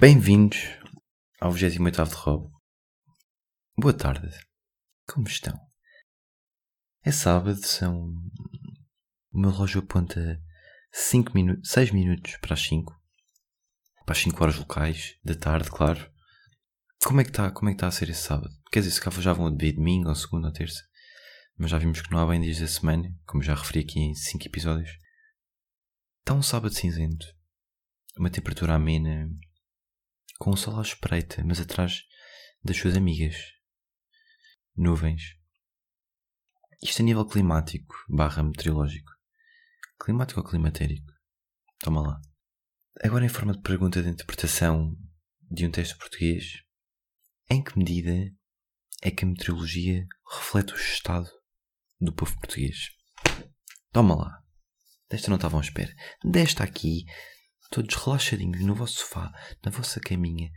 Bem-vindos ao 28 de Rob. Boa tarde. Como estão? É sábado, são. O meu relógio aponta 5 minutos, 6 minutos para as 5. Para as 5 horas locais, da tarde, claro. Como é que está é tá a ser esse sábado? Quer dizer, se cá já vão de domingo, ou segunda, ou terça. Mas já vimos que não há bem dias da semana, como já referi aqui em 5 episódios. Está um sábado cinzento. Uma temperatura amena, com o sol à espreita, mas atrás das suas amigas. Nuvens. Isto a nível climático barra meteorológico. Climático ou climatérico? Toma lá. Agora em forma de pergunta de interpretação de um texto português, em que medida é que a meteorologia reflete o estado do povo português? Toma lá. Desta não estavam à espera. Desta aqui todos relaxadinhos no vosso sofá, na vossa caminha.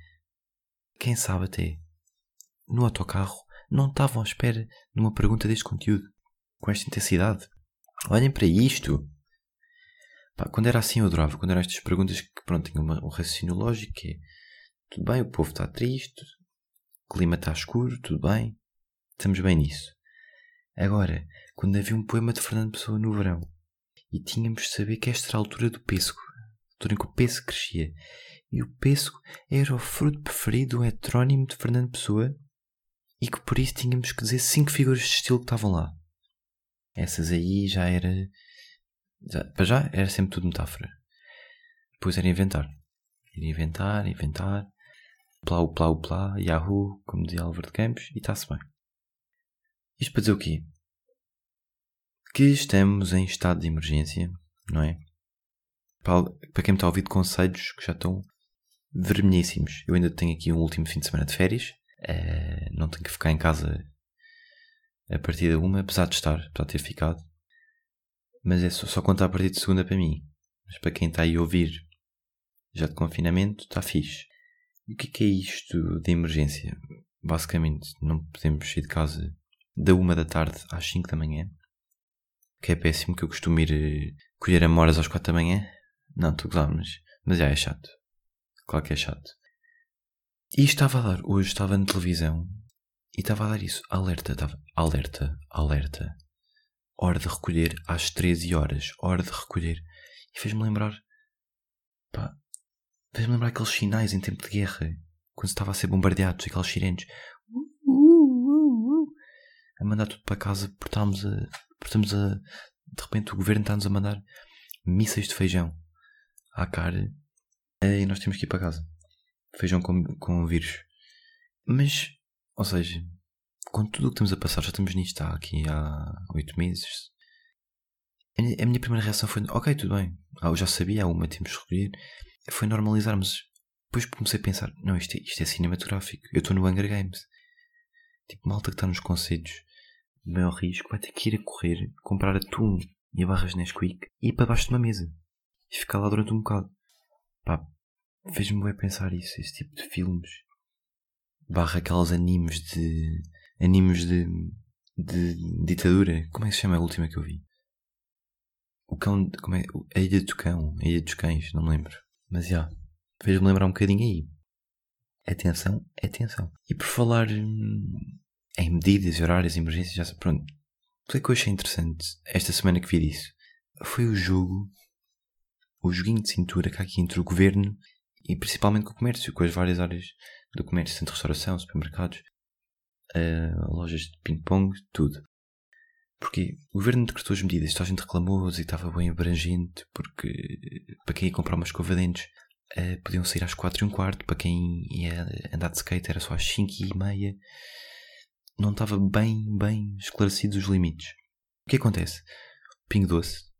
Quem sabe até no autocarro não estavam à espera de uma pergunta deste conteúdo, com esta intensidade. Olhem para isto! Pá, quando era assim eu adorava, quando eram estas perguntas que pronto, tinham um raciocínio lógico, que é tudo bem, o povo está triste, o clima está escuro, tudo bem, estamos bem nisso. Agora, quando havia um poema de Fernando Pessoa no verão, e tínhamos de saber que esta era a altura do pêssego, altura em que o pêssego crescia. E o pêssego era o fruto preferido do heterónimo de Fernando Pessoa e que por isso tínhamos que dizer cinco figuras de estilo que estavam lá. Essas aí já era. Já, para já era sempre tudo metáfora. Depois era inventar. Era inventar, inventar. Plá, plá, plá, Yahoo, como dizia Álvaro de Campos, e está-se bem. Isto para dizer o quê? Que estamos em estado de emergência, não é? Para, quem me está a ouvir conselhos que já estão vermelhíssimos. Eu ainda tenho aqui um último fim de semana de férias. Uh, não tenho que ficar em casa a partir da uma, apesar de estar, apesar de ter ficado. Mas é só, só contar a partir de segunda para mim. Mas para quem está aí a ouvir já de confinamento, está fixe. E o que é, que é isto de emergência? Basicamente, não podemos sair de casa da uma da tarde às 5 da manhã. Que é péssimo, que eu costumo ir eh, colher amoras às 4 da manhã. Não, estou a mas, mas já é chato. Claro que é chato. E estava a dar, hoje estava na televisão e estava a dar isso. Alerta, estava, alerta, alerta. Hora de recolher às 13 horas. Hora de recolher. E fez-me lembrar, pá, fez-me lembrar aqueles sinais em tempo de guerra. Quando se estava a ser bombardeados, aqueles sirenes. Uh, uh, uh, a mandar tudo para casa porque estamos a, porque estamos a, de repente o governo está-nos a mandar mísseis de feijão à cara e nós temos que ir para casa. Feijão com, com vírus. Mas, ou seja, com tudo o que estamos a passar, já estamos nisto há aqui há oito meses. A minha primeira reação foi: ok, tudo bem. Ah, eu já sabia, há uma, temos que escolher. Foi normalizar, mas depois comecei a pensar: não, isto é, isto é cinematográfico. Eu estou no Hunger Games. Tipo, malta que está nos conselhos de maior risco vai ter que ir a correr, comprar atum e barras Nesquik e ir para baixo de uma mesa e ficar lá durante um bocado. Pá, fez-me bem pensar isso, esse tipo de filmes. Barra aqueles animes de. animes de. de ditadura. Como é que se chama a última que eu vi? O cão. Como é? A Ilha do Cão, a Ilha dos Cães, não me lembro. Mas já, fez-me lembrar um bocadinho aí. Atenção, atenção. E por falar hum, em medidas, horários, emergências, já pronto. O que é que eu achei interessante esta semana que vi disso? Foi o jogo o joguinho de cintura que há aqui entre o governo e principalmente com o comércio, com as várias áreas do comércio, de restauração, supermercados, uh, lojas de ping-pong, tudo. Porque o governo decretou as medidas, toda a gente reclamou e estava bem abrangente, porque para quem ia comprar uma escova de dentes uh, podiam sair às 4 e um quarto, para quem ia andar de skate era só às 5 e meia. Não estava bem, bem esclarecidos os limites. O que acontece? O Pingo Doce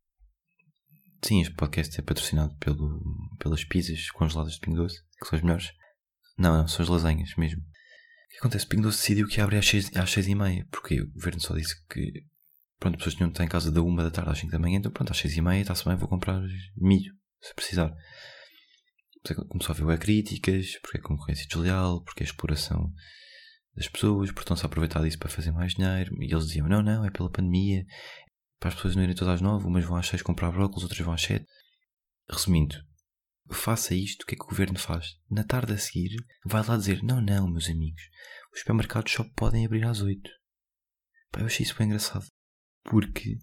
Sim, este podcast é patrocinado pelo, pelas pizzas congeladas de Pingo Doce, que são as melhores. Não, não, são as lasanhas mesmo. O que acontece? Pingo Doce decidiu que abre às seis, às seis e meia, porque o governo só disse que pronto, as pessoas tinham de estar em casa da uma da tarde às cinco da manhã, então pronto, às seis e meia está-se bem, vou comprar milho, se precisar. Começou a haver críticas, porque é concorrência desleal, porque é exploração das pessoas, porque estão-se a aproveitar disso para fazer mais dinheiro. E eles diziam: não, não, é pela pandemia, para as pessoas não irem todas às nove, umas vão às seis comprar brócolis, outras vão às sete. Resumindo, faça isto, o que é que o governo faz? Na tarde a seguir, vai lá dizer: Não, não, meus amigos, os supermercados só podem abrir às 8. Pá, eu achei isso bem engraçado. Porque,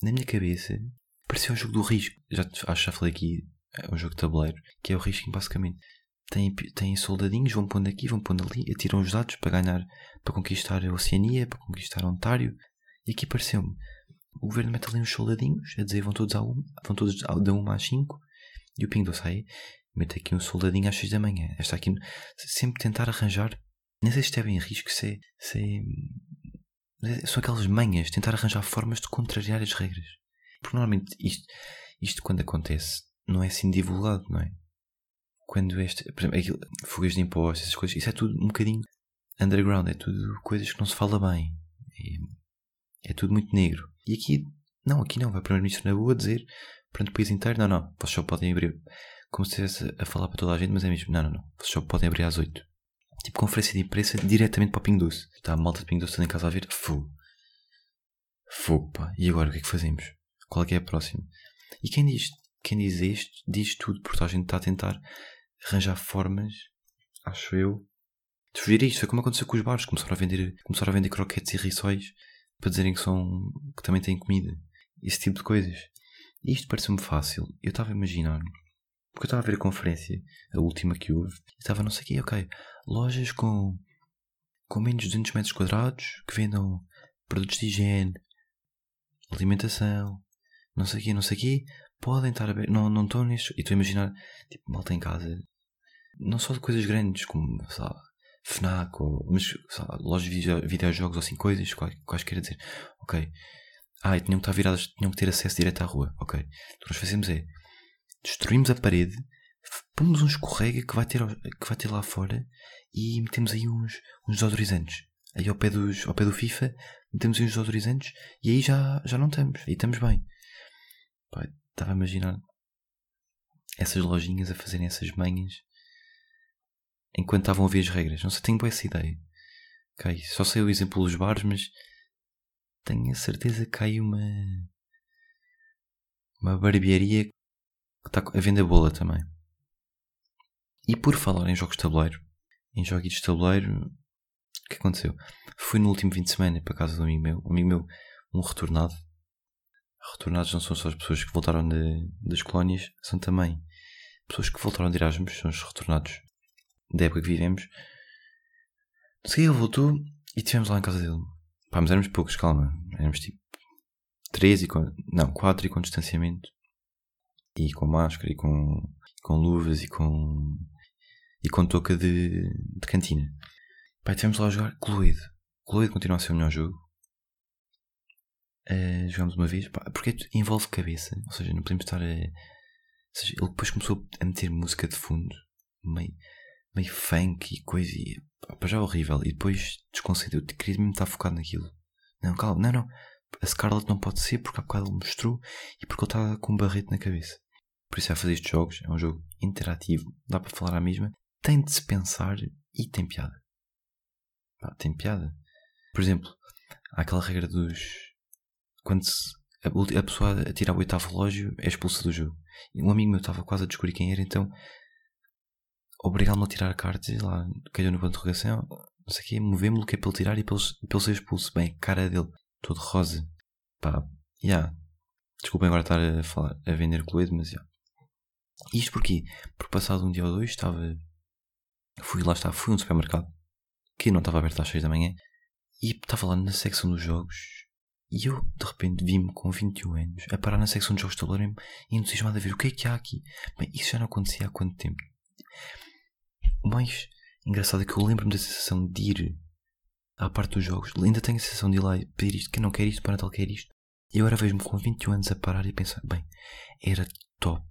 na minha cabeça, parecia um jogo do risco. Já, acho já falei aqui, é um jogo de tabuleiro, que é o risco, basicamente. Tem, tem soldadinhos, vão pondo aqui, vão pondo ali, atiram os dados para ganhar, para conquistar a Oceania, para conquistar Ontário. E aqui pareceu-me, o governo mete ali uns soldadinhos, a dizer vão todos uma, vão todos da 1 às 5, e o Pingo aí, mete aqui um soldadinho às 6 da manhã. Esta aqui, sempre tentar arranjar, nem sei se isto é bem risco, se, se são aquelas manhas, tentar arranjar formas de contrariar as regras. Porque normalmente isto, isto quando acontece, não é assim divulgado, não é? Quando este, por exemplo, aquilo, fugas de impostos, essas coisas, isso é tudo um bocadinho underground, é tudo coisas que não se fala bem. É, é tudo muito negro. E aqui, não, aqui não, vai o Primeiro-Ministro na boa dizer perante o país inteiro, não, não, vocês só podem abrir, como se estivesse a falar para toda a gente, mas é mesmo, não, não, não, vocês só podem abrir às 8. Tipo, conferência de imprensa diretamente para o Pingo Doce. Está a malta de Pingo Doce toda em casa a ver, fogo. Fogo, pá. E agora, o que é que fazemos? Qual é que é a próxima? E quem diz, quem diz isto, diz tudo, porque a gente está a tentar arranjar formas, acho eu, de fugir isto. Foi como aconteceu com os bares, começaram a vender, começaram a vender croquetes e rissóis para dizerem que são, que também têm comida. Esse tipo de coisas. E isto parece-me fácil. Eu estava a imaginar, porque eu estava a ver a conferência, a última que houve, e estava não sei o quê, ok, lojas com, com menos de 200 metros quadrados que vendam produtos de higiene, alimentação, não sei o quê, não sei o quê, podem estar abertos, não, não estão nisto. E estou a imaginar, tipo, malta em casa, não só de coisas grandes, como, lá, FNAC, ou, mas, lojas de videojogos ou assim, coisas, quais, quer dizer, ok, ah, e tinham que estar viradas, tinham que ter acesso direto à rua. Ok. Então nós fazemos é destruímos a parede, pomos um escorrega que vai ter, que vai ter lá fora e metemos aí uns, uns desodorizantes. Aí ao pé, dos, ao pé do FIFA metemos aí uns desodorizantes e aí já, já não estamos. Aí estamos bem. Pai, estava a imaginar essas lojinhas a fazerem essas manhas enquanto estavam a ver as regras. Não sei, tenho boa essa ideia. Ok, só sei o exemplo dos bares, mas tenho a certeza que há aí uma. uma barbearia que está a vender bola também. E por falar em jogos de tabuleiro, em jogos de tabuleiro, o que aconteceu? Fui no último fim de semana para casa de um amigo meu, um amigo meu, um retornado. Retornados não são só as pessoas que voltaram de, das colónias, são também pessoas que voltaram de Erasmus, são os retornados da época que vivemos. Não sei, ele voltou e estivemos lá em casa dele. Pá, mas éramos poucos, calma. Éramos tipo 3 e com. Não, 4 e com distanciamento. E com máscara e com, com luvas e com. e com touca de, de cantina. Pá, estivemos lá a jogar Cluedo. Cluedo continua a ser o melhor jogo. Uh, jogamos uma vez, pá, porque envolve cabeça, ou seja, não podemos estar a. Ou seja, ele depois começou a meter música de fundo, meio, meio funk e coisa, e já é horrível. E depois desconcentrei. Eu queria mesmo estar focado naquilo. Não, calma, não, não. A Scarlett não pode ser porque há bocado ele mostrou e porque ele está com um barrete na cabeça. Por isso é fazer estes jogos. É um jogo interativo. Dá para falar à mesma. Tem de se pensar e tem piada. Pá, tem piada. Por exemplo, há aquela regra dos. Quando se, a, pessoa a tirar o oitavo relógio é expulsa do jogo. Um amigo meu estava quase a descobrir quem era, então obrigá-lo a tirar cartas e lá caiu no ponto de interrogação, não sei o quê, movemos-lo que é ele tirar e para ele, ser expulso. Bem, cara dele, todo rosa. Pá, já. Yeah. Desculpem agora estar a falar, a vender colete, mas já. Yeah. Isto porquê? Porque passado um dia ou dois estava. Fui lá, estava, fui a um supermercado que não estava aberto às 6 da manhã e estava lá na secção dos jogos e eu de repente vi-me com 21 anos a parar na secção dos jogos de tabuleiro e entusiasmado a ver o que é que há aqui. Bem, isso já não acontecia há quanto tempo? O mais engraçado é que eu lembro-me da sensação de ir à parte dos jogos. Ainda tenho a sensação de ir lá e pedir isto. Quem não quer isto, para Natal quer isto. E agora vejo-me com 21 anos a parar e pensar: bem, era top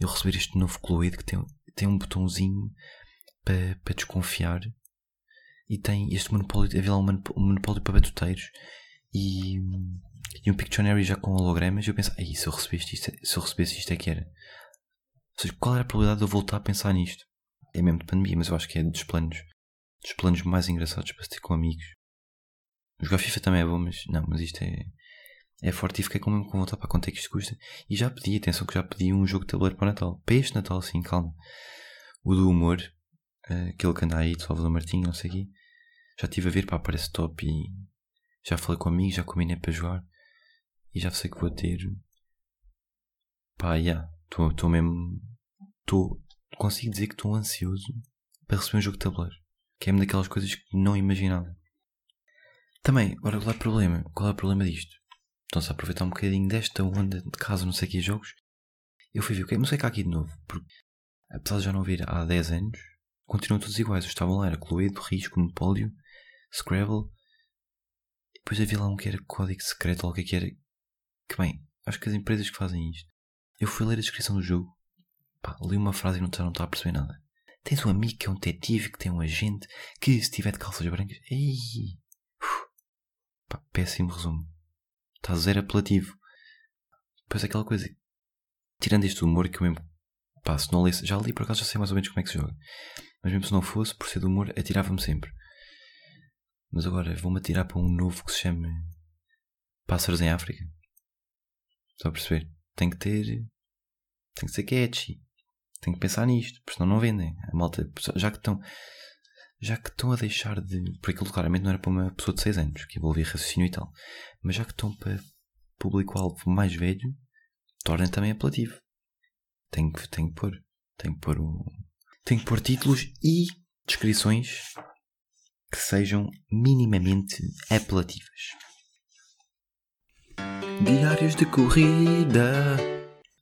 eu receber este novo Cloid que tem, tem um botãozinho para, para desconfiar e tem este monopólio. Havia lá um monopólio para batuteiros e, e um Pictionary já com hologramas. Eu penso: aí, se eu recebesse isto, se eu recebesse isto é que era. Ou seja, qual era a probabilidade de eu voltar a pensar nisto? É mesmo de pandemia, mas eu acho que é dos planos, dos planos mais engraçados para se ter com amigos. Jogar FIFA também é bom, mas não, mas isto é. é forte e fiquei com mesmo com vontade para quanto é que isto custa. E já pedi, atenção que já pedi um jogo de tabuleiro para Natal. Para este Natal, sim, calma. O do humor, uh, aquele que anda aí de Salvador Martinho, não sei o quê. Já estive a ver, pá, parece top e já falei com amigos, já combinei para jogar. E já sei que vou ter. Pá, já. Yeah, estou mesmo. Estou. Consigo dizer que estou ansioso para receber um jogo de tabuleiro. Que é uma daquelas coisas que não imaginava. Também, agora qual é o problema? Qual é o problema disto? Então-se a aproveitar um bocadinho desta onda de casa, não sei que jogos. Eu fui ver o que é, não sei que há aqui de novo, porque apesar de já não vir há 10 anos, continuam todos iguais. Os estavam lá, era Cluedo, Risco, Monopólio, Scrabble. Depois havia lá um que era código secreto, ou o é que era. Que bem, acho que as empresas que fazem isto. Eu fui ler a descrição do jogo, pá, li uma frase e não estava a perceber nada. Tens um amigo que é um detetive, que tem um agente, que se tiver de calças brancas. Ei! Pá, péssimo resumo. Está zero apelativo. Depois aquela coisa. Tirando este humor que eu mesmo. Pá, se não lesse. Já li por acaso, já sei mais ou menos como é que se joga. Mas mesmo se não fosse, por ser do humor, atirava-me sempre. Mas agora vou-me atirar para um novo que se chama Pássaros em África. Só a perceber? Tem que ter. Tem que ser catchy. Tem que pensar nisto, porque senão não vendem. A malta, já que estão. Já que estão a deixar de. Porque aquilo claramente não era para uma pessoa de 6 anos, que envolvia raciocínio e tal. Mas já que estão para público-alvo mais velho, tornem também apelativo. Tem que, tem que pôr. Tem que pôr o. Tem que pôr títulos e descrições que sejam minimamente apelativas. Diários de corrida.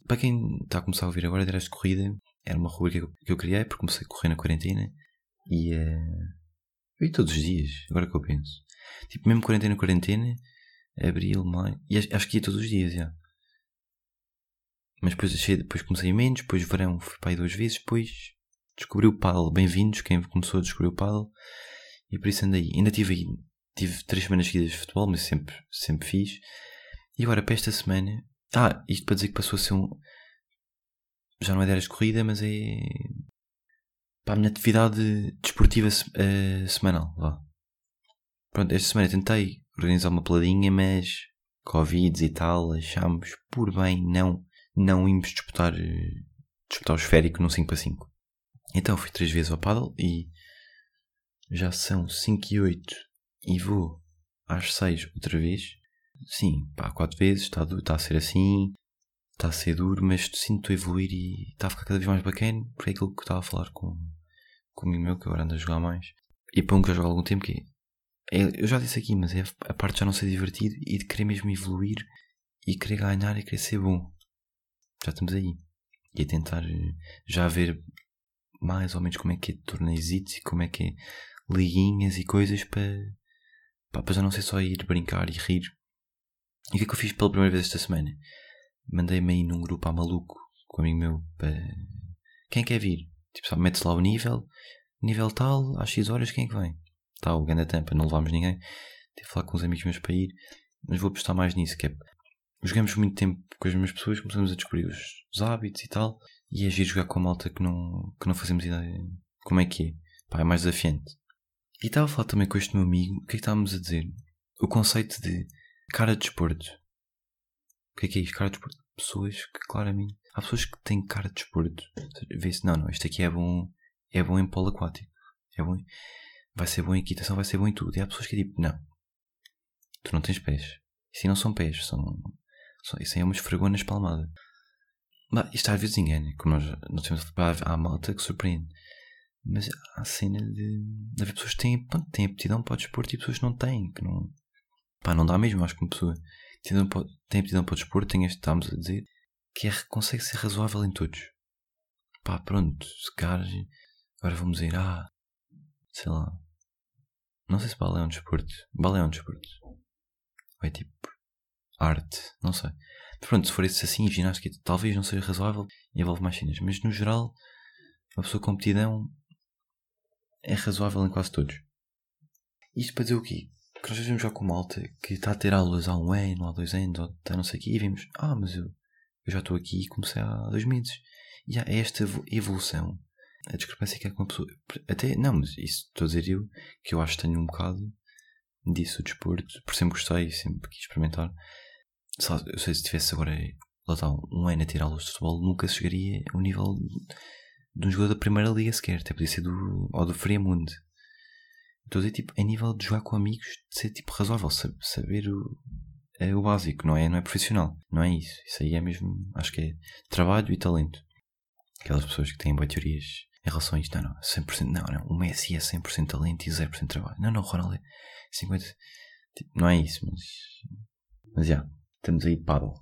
Para quem está a começar a ouvir agora, diários de corrida era uma rubrica que eu criei porque comecei a correr na quarentena e uh, e todos os dias, agora que eu penso. Tipo, mesmo quarentena, quarentena, abril, maio. E acho que ia todos os dias, já. Mas depois, achei, depois comecei menos, depois verão fui para aí duas vezes, depois descobri o paddle. Bem-vindos, quem começou a descobrir o paddle. E por isso andei. Ainda tive aí, tive três semanas seguidas de futebol, mas sempre, sempre fiz. E agora para esta semana. Ah, isto para dizer que passou a ser um. Já não é de corrida, mas é para a minha atividade desportiva uh, semanal. Vá. Pronto, esta semana tentei organizar uma peladinha, mas Covid e tal, achámos por bem não, não irmos disputar, disputar o esférico no 5 para 5. Então fui três vezes ao paddle e já são 5 e 8 e vou às 6 outra vez. Sim, pá, 4 vezes, está tá a ser assim, está a ser duro, mas sinto evoluir e está a ficar cada vez mais bacana, é aquilo que estava a falar com, com o meu, que agora anda a jogar mais, e para um que já joga há algum tempo, que é, eu já disse aqui, mas é a parte de já não ser divertido e de querer mesmo evoluir e querer ganhar e querer ser bom. Já estamos aí. E a tentar eh, já ver mais ou menos como é que é torneios e como é que é liguinhas e coisas para, para já não ser só ir brincar e rir. E o que é que eu fiz pela primeira vez esta semana? mandei-me aí num grupo a maluco com um amigo meu para. Quem quer vir? Tipo, sabe, mete-se lá o nível, nível tal, às X horas, quem é que vem? Tá, o Ganda Tampa, não levámos ninguém. Tive falar com uns amigos meus para ir, mas vou apostar mais nisso, que é. Jogamos muito tempo com as mesmas pessoas, começamos a descobrir os, os hábitos e tal, e é agir jogar com a malta que não, que não fazemos ideia como é que é. Pá, é mais desafiante. E estava a falar também com este meu amigo, o que é que estávamos a dizer? O conceito de cara de desporto. O que é que é isto? Cara de desporto. Pessoas que claramente. Há pessoas que têm cara de desporto. Vê-se, não, não, isto aqui é bom. É bom em polo aquático. É bom. Vai ser bom em equitação, vai ser bom em tudo. E há pessoas que é tipo, não. Tu não tens pés. Isso não são pés, são. são isso aí é uma esfregona espalmada. Mas isto às vezes engana. Como nós, nós temos. Há malta que surpreende. Mas há a cena de, de haver pessoas que têm, têm aptidão para o desporto e pessoas que não têm. Que não, pá, não dá mesmo. Acho que uma pessoa tem aptidão para o desporto, tem este, estamos a dizer, que é, consegue ser razoável em todos. Pá, pronto, se calhar, agora vamos dizer, ah, sei lá, não sei se balé é um desporto, balé é um desporto, ou é tipo, arte, não sei. Pronto, se for isso assim, ginástica talvez não seja razoável e envolve mais cenas, mas no geral, uma pessoa com aptidão é razoável em quase todos. Isto para dizer o quê? Que nós vimos já com malta que está a ter aulas há um ano, há dois anos, ou está não sei o quê, e vimos, ah, mas eu, eu já estou aqui e comecei há dois meses. E há esta evolução, a discrepância que é com a pessoa. Até, não, mas isso estou a dizer eu, que eu acho que tenho um bocado disso o desporto, por sempre gostei, sempre quis experimentar. Eu sei se tivesse agora lá está, um ano a tirar aulas de futebol, nunca chegaria ao nível de um jogador da primeira liga sequer. Até podia ser do, ou do Friamundo. Estou a dizer, tipo, a nível de jogar com amigos, de ser tipo razoável, saber o, é o básico, não é, não é profissional. Não é isso. Isso aí é mesmo, acho que é trabalho e talento. Aquelas pessoas que têm boas teorias em relação a isto, não, não, 100%, não, não, o Messi é 100% talento e 0% trabalho. Não, não, Ronaldo é 50%. Tipo, não é isso, mas. Mas já, estamos aí de paddle.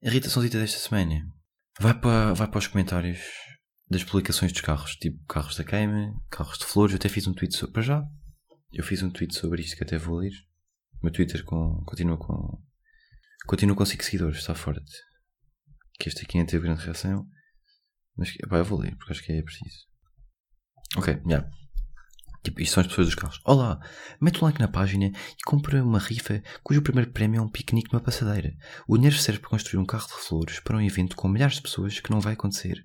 Irritaçãozita desta semana. Vai para, vai para os comentários das publicações dos carros, tipo carros da queima, carros de flores. Eu até fiz um tweet sobre. Para já, eu fiz um tweet sobre isto que até vou ler. O meu Twitter com, continua com. Continua com 5 seguidores, está forte. Que este aqui não teve grande reação. Mas pá, eu vou ler, porque acho que é preciso. Ok, já. Yeah. Tipo, isto são as pessoas dos carros. Olá, mete o like na página e compra uma rifa cujo primeiro prémio é um piquenique numa passadeira. O dinheiro serve para construir um carro de flores para um evento com milhares de pessoas que não vai acontecer.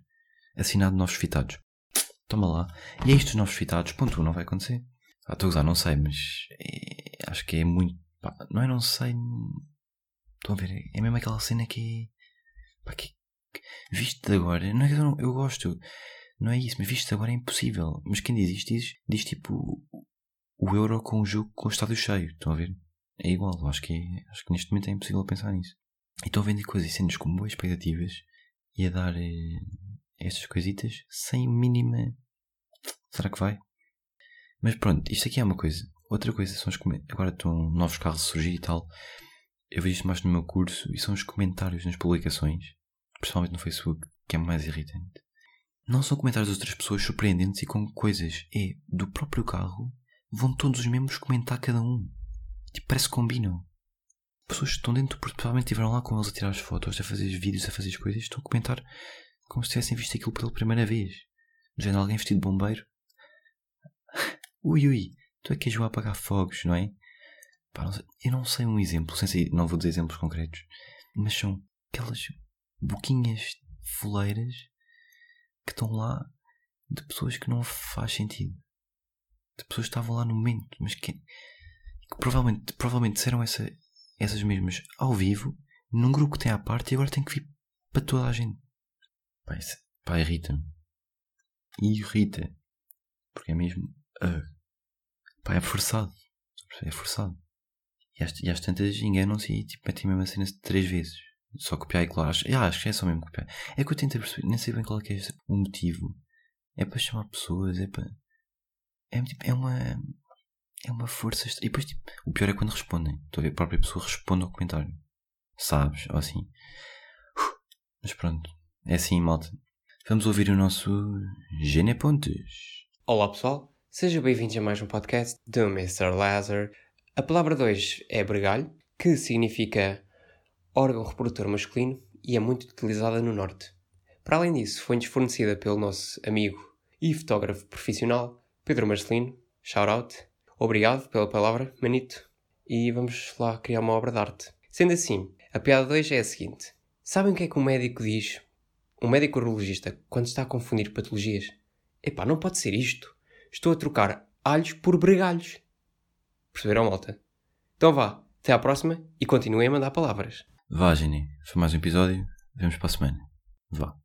Assinado novos fitados. Toma lá. E é isto novos fitados. Ponto, não vai acontecer. Ah, estou a usar, não sei, mas é, acho que é muito. Pá, não é, não sei. Estão a ver? É mesmo aquela cena que é. Pá, que, que, visto de agora. Não é que eu, não, eu gosto. Não é isso, mas visto agora é impossível. Mas quem diz isto diz, diz tipo o euro com o jogo com o estádio cheio. Estão a ver? É igual, acho que, acho que neste momento é impossível pensar nisso. E estão a vender coisas e cenas com boas expectativas e a dar eh, estas coisitas sem mínima. Será que vai? Mas pronto, isto aqui é uma coisa. Outra coisa são os comentários. Agora estão novos carros a surgir e tal. Eu vejo isto mais no meu curso e são os comentários nas publicações, principalmente no Facebook, que é mais irritante. Não são comentários de outras pessoas surpreendentes e com coisas. É do próprio carro, vão todos os membros comentar cada um. Tipo, parece que combinam. Pessoas que estão dentro, porque provavelmente estiveram lá com eles a tirar as fotos, a fazer os vídeos, a fazer as coisas, estão a comentar como se tivessem visto aquilo pela primeira vez. Já alguém vestido de bombeiro. ui ui, tu é que és a apagar fogos, não é? Pá, não eu não sei um exemplo, sem não vou dizer exemplos concretos, mas são aquelas boquinhas foleiras que estão lá de pessoas que não faz sentido. De pessoas que estavam lá no momento, mas que, que provavelmente, provavelmente disseram essa, essas mesmas ao vivo, num grupo que tem à parte e agora tem que vir para toda a gente. Pá, isso, pá irrita-me. Irrita. Porque é mesmo. Uh, pá, é forçado. É forçado. E às, tantas enganam-se e tipo, metem a cena três vezes. Só copiar e colar. Acho, ah, acho que é só mesmo copiar. É que eu tento perceber, nem sei bem qual é, que é o motivo. É para chamar pessoas, é para. É, tipo, é uma. É uma força. E depois, tipo, o pior é quando respondem. Estou a ver a própria pessoa responde ao comentário. Sabes? Ou assim. Mas pronto. É assim, malta. Vamos ouvir o nosso Gene Pontes. Olá pessoal, sejam bem-vindos a mais um podcast do Mr. Lazar. A palavra 2 é bregalho, que significa órgão reprodutor masculino e é muito utilizada no Norte. Para além disso, foi-nos fornecida pelo nosso amigo e fotógrafo profissional Pedro Marcelino. Shout out. Obrigado pela palavra, manito. E vamos lá criar uma obra de arte. Sendo assim, a piada 2 é a seguinte: Sabem o que é que um médico diz? Um médico urologista, quando está a confundir patologias? Epá, não pode ser isto. Estou a trocar alhos por bregalhos. Perceberam, malta? Então vá, até à próxima e continuem a mandar palavras. Vá, Gini. Foi mais um episódio. Vemos para a semana. Vá.